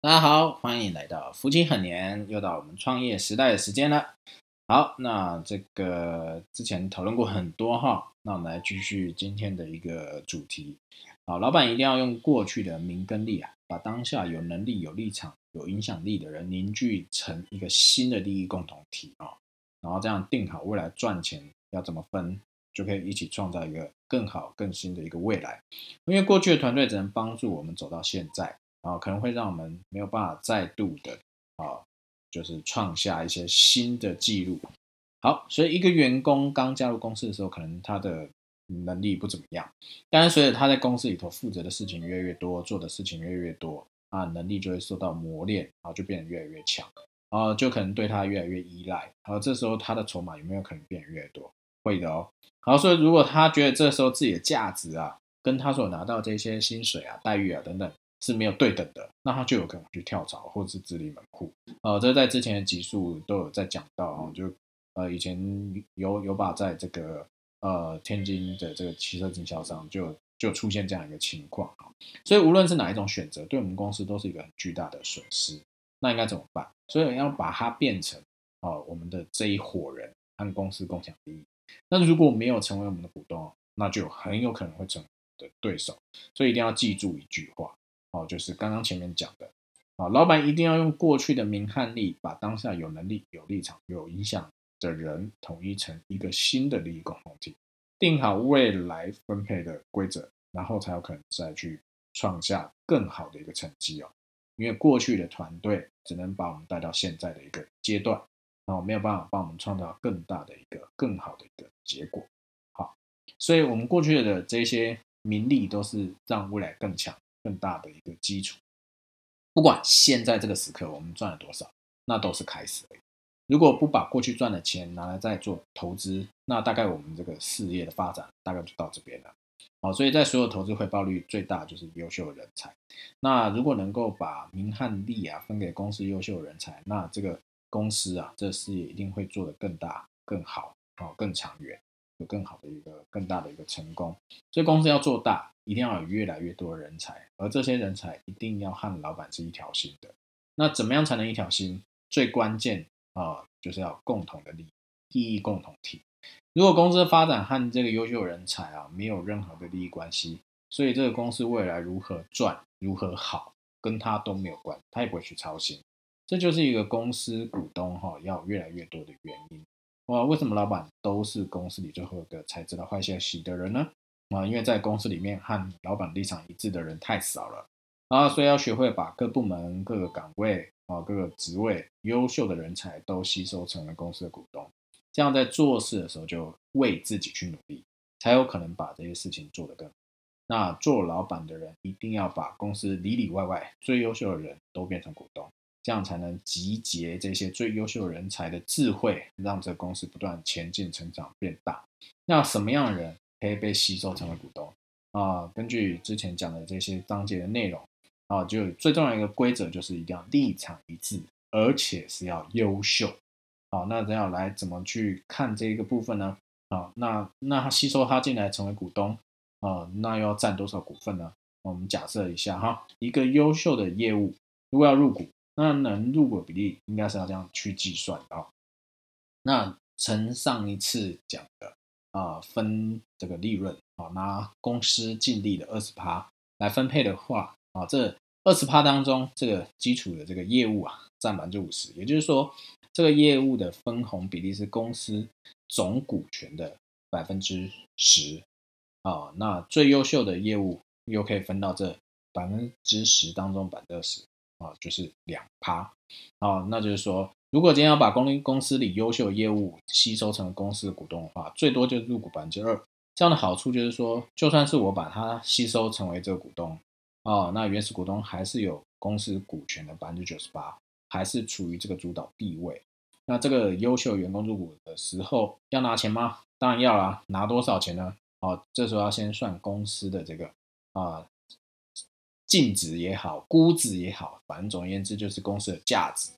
大家好，欢迎来到福清很年，又到我们创业时代的时间了。好，那这个之前讨论过很多哈，那我们来继续今天的一个主题。好，老板一定要用过去的名跟利啊，把当下有能力、有立场、有影响力的人凝聚成一个新的利益共同体啊，然后这样定好未来赚钱要怎么分，就可以一起创造一个更好、更新的一个未来。因为过去的团队只能帮助我们走到现在。啊，可能会让我们没有办法再度的啊，就是创下一些新的记录。好，所以一个员工刚加入公司的时候，可能他的能力不怎么样，但是随着他在公司里头负责的事情越来越多，做的事情越来越多啊，能力就会受到磨练，然后就变得越来越强，啊，就可能对他越来越依赖。好，这时候他的筹码有没有可能变得越多？会的哦。好，所以如果他觉得这时候自己的价值啊，跟他所拿到这些薪水啊、待遇啊等等。是没有对等的，那他就有可能去跳槽或者是自立门户。呃，这在之前的集数都有在讲到啊，就呃以前有有把在这个呃天津的这个汽车经销商就就出现这样一个情况啊，所以无论是哪一种选择，对我们公司都是一个很巨大的损失。那应该怎么办？所以要把它变成哦我们的这一伙人和公司共享利益。那如果没有成为我们的股东，那就很有可能会成的对手。所以一定要记住一句话。哦，就是刚刚前面讲的，啊，老板一定要用过去的名和利，把当下有能力、有立场、有影响的人统一成一个新的利益共同体，定好未来分配的规则，然后才有可能再去创下更好的一个成绩哦。因为过去的团队只能把我们带到现在的一个阶段，然后没有办法帮我们创造更大的一个更好的一个结果。好，所以我们过去的这些名利都是让未来更强。更大的一个基础，不管现在这个时刻我们赚了多少，那都是开始而已。如果不把过去赚的钱拿来再做投资，那大概我们这个事业的发展大概就到这边了。好，所以在所有投资回报率最大就是优秀的人才。那如果能够把名和利啊分给公司优秀的人才，那这个公司啊这事业一定会做得更大、更好、好更长远。有更好的一个更大的一个成功，所以公司要做大，一定要有越来越多的人才，而这些人才一定要和老板是一条心的。那怎么样才能一条心？最关键啊，就是要共同的利益，利益共同体。如果公司的发展和这个优秀人才啊没有任何的利益关系，所以这个公司未来如何赚、如何好，跟他都没有关，他也不会去操心。这就是一个公司股东哈要越来越多的原因。哇，为什么老板都是公司里最后一个才知道坏消息的人呢？啊，因为在公司里面和老板立场一致的人太少了啊，所以要学会把各部门、各个岗位啊、各个职位优秀的人才都吸收成为公司的股东，这样在做事的时候就为自己去努力，才有可能把这些事情做得更好。那做老板的人一定要把公司里里外外最优秀的人都变成股东。这样才能集结这些最优秀人才的智慧，让这公司不断前进、成长、变大。那什么样的人可以被吸收成为股东啊？根据之前讲的这些章节的内容啊，就最重要一个规则就是一定要立场一致，而且是要优秀。好，那这样来怎么去看这一个部分呢？啊，那那他吸收他进来成为股东啊，那要占多少股份呢？我们假设一下哈，一个优秀的业务如果要入股。那能入股比例应该是要这样去计算的。那乘上一次讲的啊，分这个利润啊，拿公司净利的二十趴来分配的话啊，这二十趴当中，这个基础的这个业务啊，占百分之五十，也就是说，这个业务的分红比例是公司总股权的百分之十啊。那最优秀的业务又可以分到这百分之十当中百分之二十。啊，就是两趴，啊，那就是说，如果今天要把公公司里优秀业务吸收成公司的股东的话，最多就入股百分之二。这样的好处就是说，就算是我把它吸收成为这个股东，哦，那原始股东还是有公司股权的百分之九十八，还是处于这个主导地位。那这个优秀员工入股的时候要拿钱吗？当然要啦，拿多少钱呢？哦，这时候要先算公司的这个啊。净值也好，估值也好，反正总而言之就是公司的价值。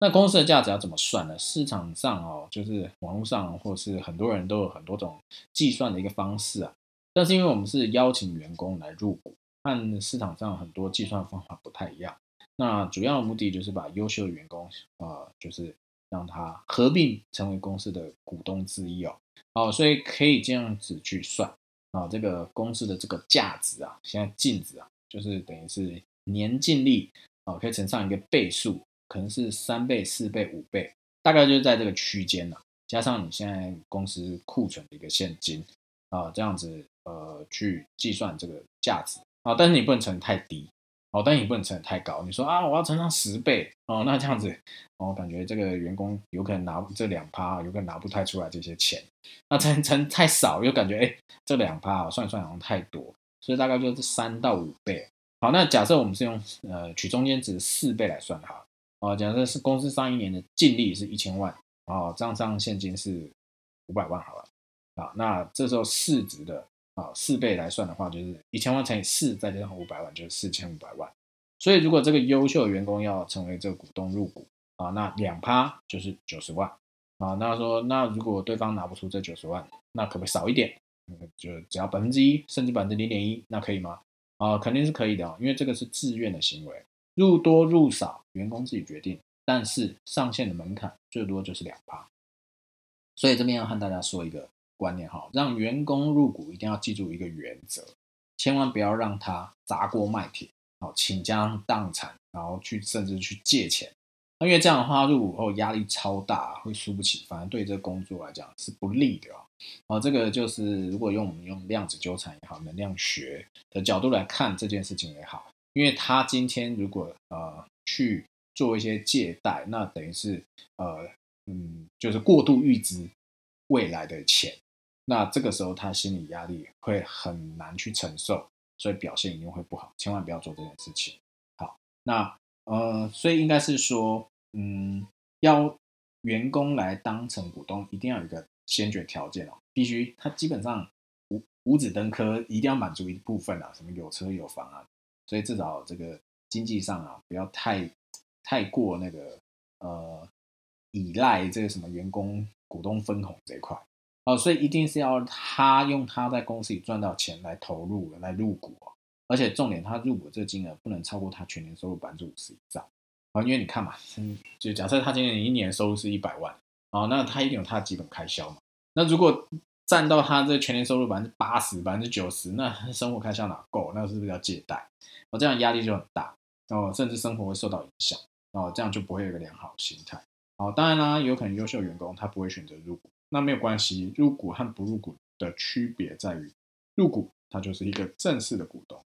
那公司的价值要怎么算呢？市场上哦，就是网络上或是很多人都有很多种计算的一个方式啊。但是因为我们是邀请员工来入股，和市场上很多计算方法不太一样，那主要的目的就是把优秀的员工，呃，就是让他合并成为公司的股东之一哦。哦，所以可以这样子去算啊，这个公司的这个价值啊，现在净值啊，就是等于是年净利啊，可以乘上一个倍数，可能是三倍、四倍、五倍，大概就是在这个区间了。加上你现在公司库存的一个现金啊，这样子呃去计算这个价值啊，但是你不能乘太低。哦，但你不能乘太高。你说啊，我要乘上十倍哦，那这样子，我感觉这个员工有可能拿这两趴，有可能拿不太出来这些钱。那乘乘太少，又感觉哎，这两趴算算好像太多，所以大概就是三到五倍。好，那假设我们是用呃取中间值四倍来算哈。啊，假设是公司上一年的净利是一千万，啊，账上现金是五百万好了。啊，那这时候市值的。啊，四倍来算的话，就是一千万乘以四，再加上五百万，就是四千五百万。所以，如果这个优秀员工要成为这个股东入股啊，那两趴就是九十万啊。那说，那如果对方拿不出这九十万，那可不可以少一点？就只要百分之一，甚至百分之零点一，那可以吗？啊，肯定是可以的，因为这个是自愿的行为，入多入少，员工自己决定。但是上限的门槛最多就是两趴。所以这边要和大家说一个。观念哈，让员工入股一定要记住一个原则，千万不要让他砸锅卖铁，好倾家荡产，然后去甚至去借钱，那因为这样的话入伍后压力超大，会输不起，反而对这个工作来讲是不利的哦。哦，这个就是如果用我们用量子纠缠也好，能量学的角度来看这件事情也好，因为他今天如果呃去做一些借贷，那等于是呃嗯就是过度预支未来的钱。那这个时候他心理压力会很难去承受，所以表现一定会不好，千万不要做这件事情。好，那呃，所以应该是说，嗯，要员工来当成股东，一定要有一个先决条件哦，必须他基本上五五子登科，一定要满足一部分啊，什么有车有房啊，所以至少这个经济上啊，不要太太过那个呃依赖这个什么员工股东分红这一块。哦，所以一定是要他用他在公司里赚到钱来投入来入股哦，而且重点他入股这个金额不能超过他全年收入百分之五十以上啊，因为你看嘛，就假设他今年一年收入是一百万啊，那他一定有他的基本开销嘛，那如果占到他这全年收入百分之八十、百分之九十，那生活开销哪够？那是不是要借贷？哦，这样压力就很大哦，甚至生活会受到影响哦，这样就不会有一个良好心态。哦，当然啦，有可能优秀员工他不会选择入股。那没有关系，入股和不入股的区别在于，入股它就是一个正式的股东，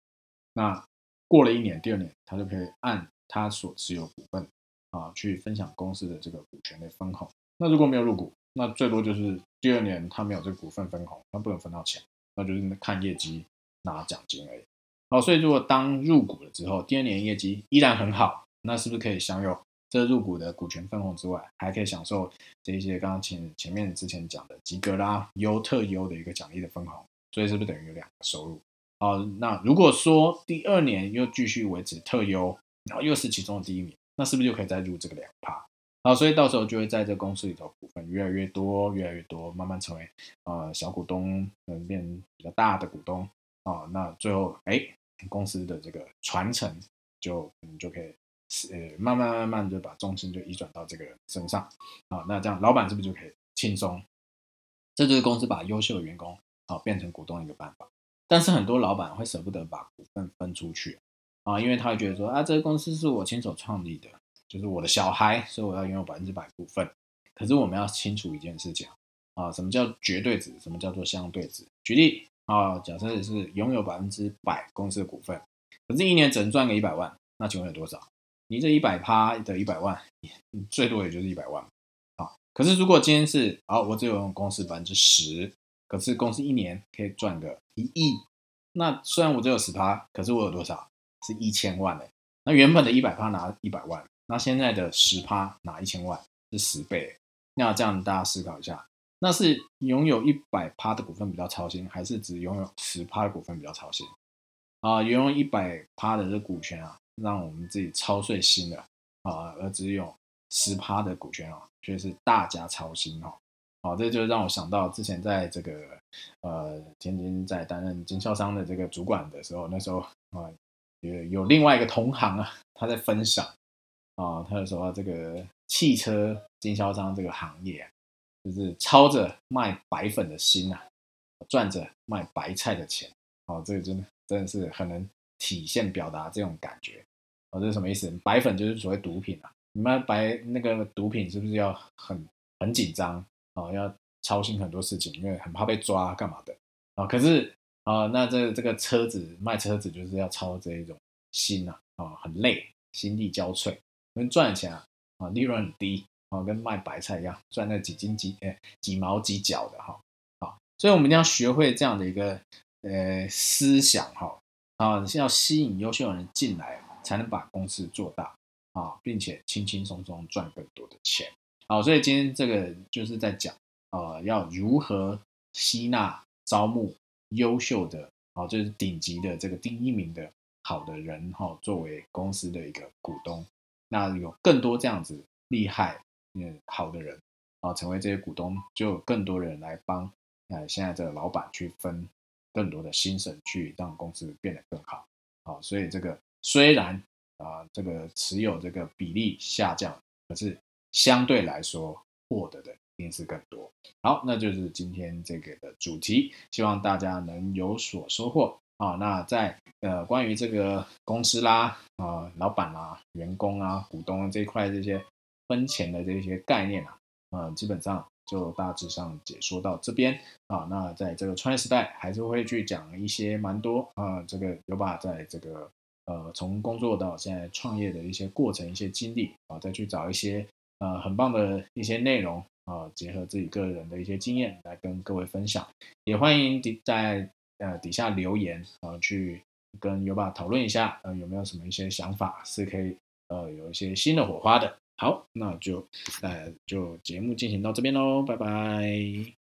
那过了一年、第二年，他就可以按他所持有股份啊去分享公司的这个股权的分红。那如果没有入股，那最多就是第二年他没有这个股份分红，他不能分到钱，那就是看业绩拿奖金而已。好，所以如果当入股了之后，第二年业绩依然很好，那是不是可以享有？这入股的股权分红之外，还可以享受这一些刚刚前前面之前讲的及格啦、优特优的一个奖励的分红，所以是不是等于有两个收入？啊，那如果说第二年又继续维持特优，然后又是其中的第一名，那是不是就可以再入这个两趴？好，所以到时候就会在这公司里头股份越来越多，越来越多，慢慢成为呃小股东，嗯，变比较大的股东啊。那最后哎，公司的这个传承就你就可以。呃，慢慢慢慢就把重心就移转到这个人身上，啊，那这样老板是不是就可以轻松？这就是公司把优秀的员工啊变成股东的一个办法。但是很多老板会舍不得把股份分出去啊，因为他会觉得说啊，这个公司是我亲手创立的，就是我的小孩，所以我要拥有百分之百股份。可是我们要清楚一件事情啊，什么叫绝对值？什么叫做相对值？举例啊，假设是拥有百分之百公司的股份，可是一年只能赚个一百万，那请问有多少？你这一百趴的一百万，最多也就是一百万啊。可是如果今天是，啊，我只有用公司百分之十，可是公司一年可以赚个一亿，那虽然我只有十趴，可是我有多少？是一千万嘞。那原本的一百趴拿一百万，那现在的十趴拿一千万，是十倍。那这样大家思考一下，那是拥有一百趴的股份比较操心，还是只拥有十趴的股份比较操心？啊，拥有一百趴的这股权啊。让我们自己操碎心的啊，而只有十趴的股权啊，却是大家操心哦。哦，这就让我想到之前在这个呃天津在担任经销商的这个主管的时候，那时候啊有有另外一个同行啊，他在分享啊，他说这个汽车经销商这个行业，就是操着卖白粉的心啊，赚着卖白菜的钱。哦，这个真的真的是很能体现表达这种感觉。哦，这是什么意思？白粉就是所谓毒品啊。你们白那个毒品是不是要很很紧张啊？要操心很多事情，因为很怕被抓干嘛的啊？可是啊，那这这个车子卖车子就是要操这一种心呐啊，很累，心力交瘁。因为赚钱啊啊，利润很低啊，跟卖白菜一样，赚那几斤几哎几毛几角的哈。啊，所以我们一定要学会这样的一个呃思想哈啊，要吸引优秀的人进来，才能把公司做大。啊，并且轻轻松松赚更多的钱。好，所以今天这个就是在讲，呃，要如何吸纳、招募优秀的，啊，就是顶级的这个第一名的好的人，哈，作为公司的一个股东。那有更多这样子厉害、嗯好的人，啊，成为这些股东，就有更多人来帮，呃，现在这个老板去分更多的心神，去让公司变得更好。好，所以这个虽然。啊，这个持有这个比例下降，可是相对来说获得的一定是更多。好，那就是今天这个的主题，希望大家能有所收获啊。那在呃关于这个公司啦、啊老板啦、员工啊、股东这一块这些分钱的这些概念啊，嗯，基本上就大致上解说到这边啊。那在这个创业时代，还是会去讲一些蛮多啊，这个有把在这个。呃，从工作到现在创业的一些过程、一些经历啊，再去找一些呃很棒的一些内容啊，结合自己个人的一些经验来跟各位分享。也欢迎底在呃底下留言啊，去跟优爸讨论一下，呃有没有什么一些想法是可以呃有一些新的火花的。好，那就呃就节目进行到这边喽，拜拜。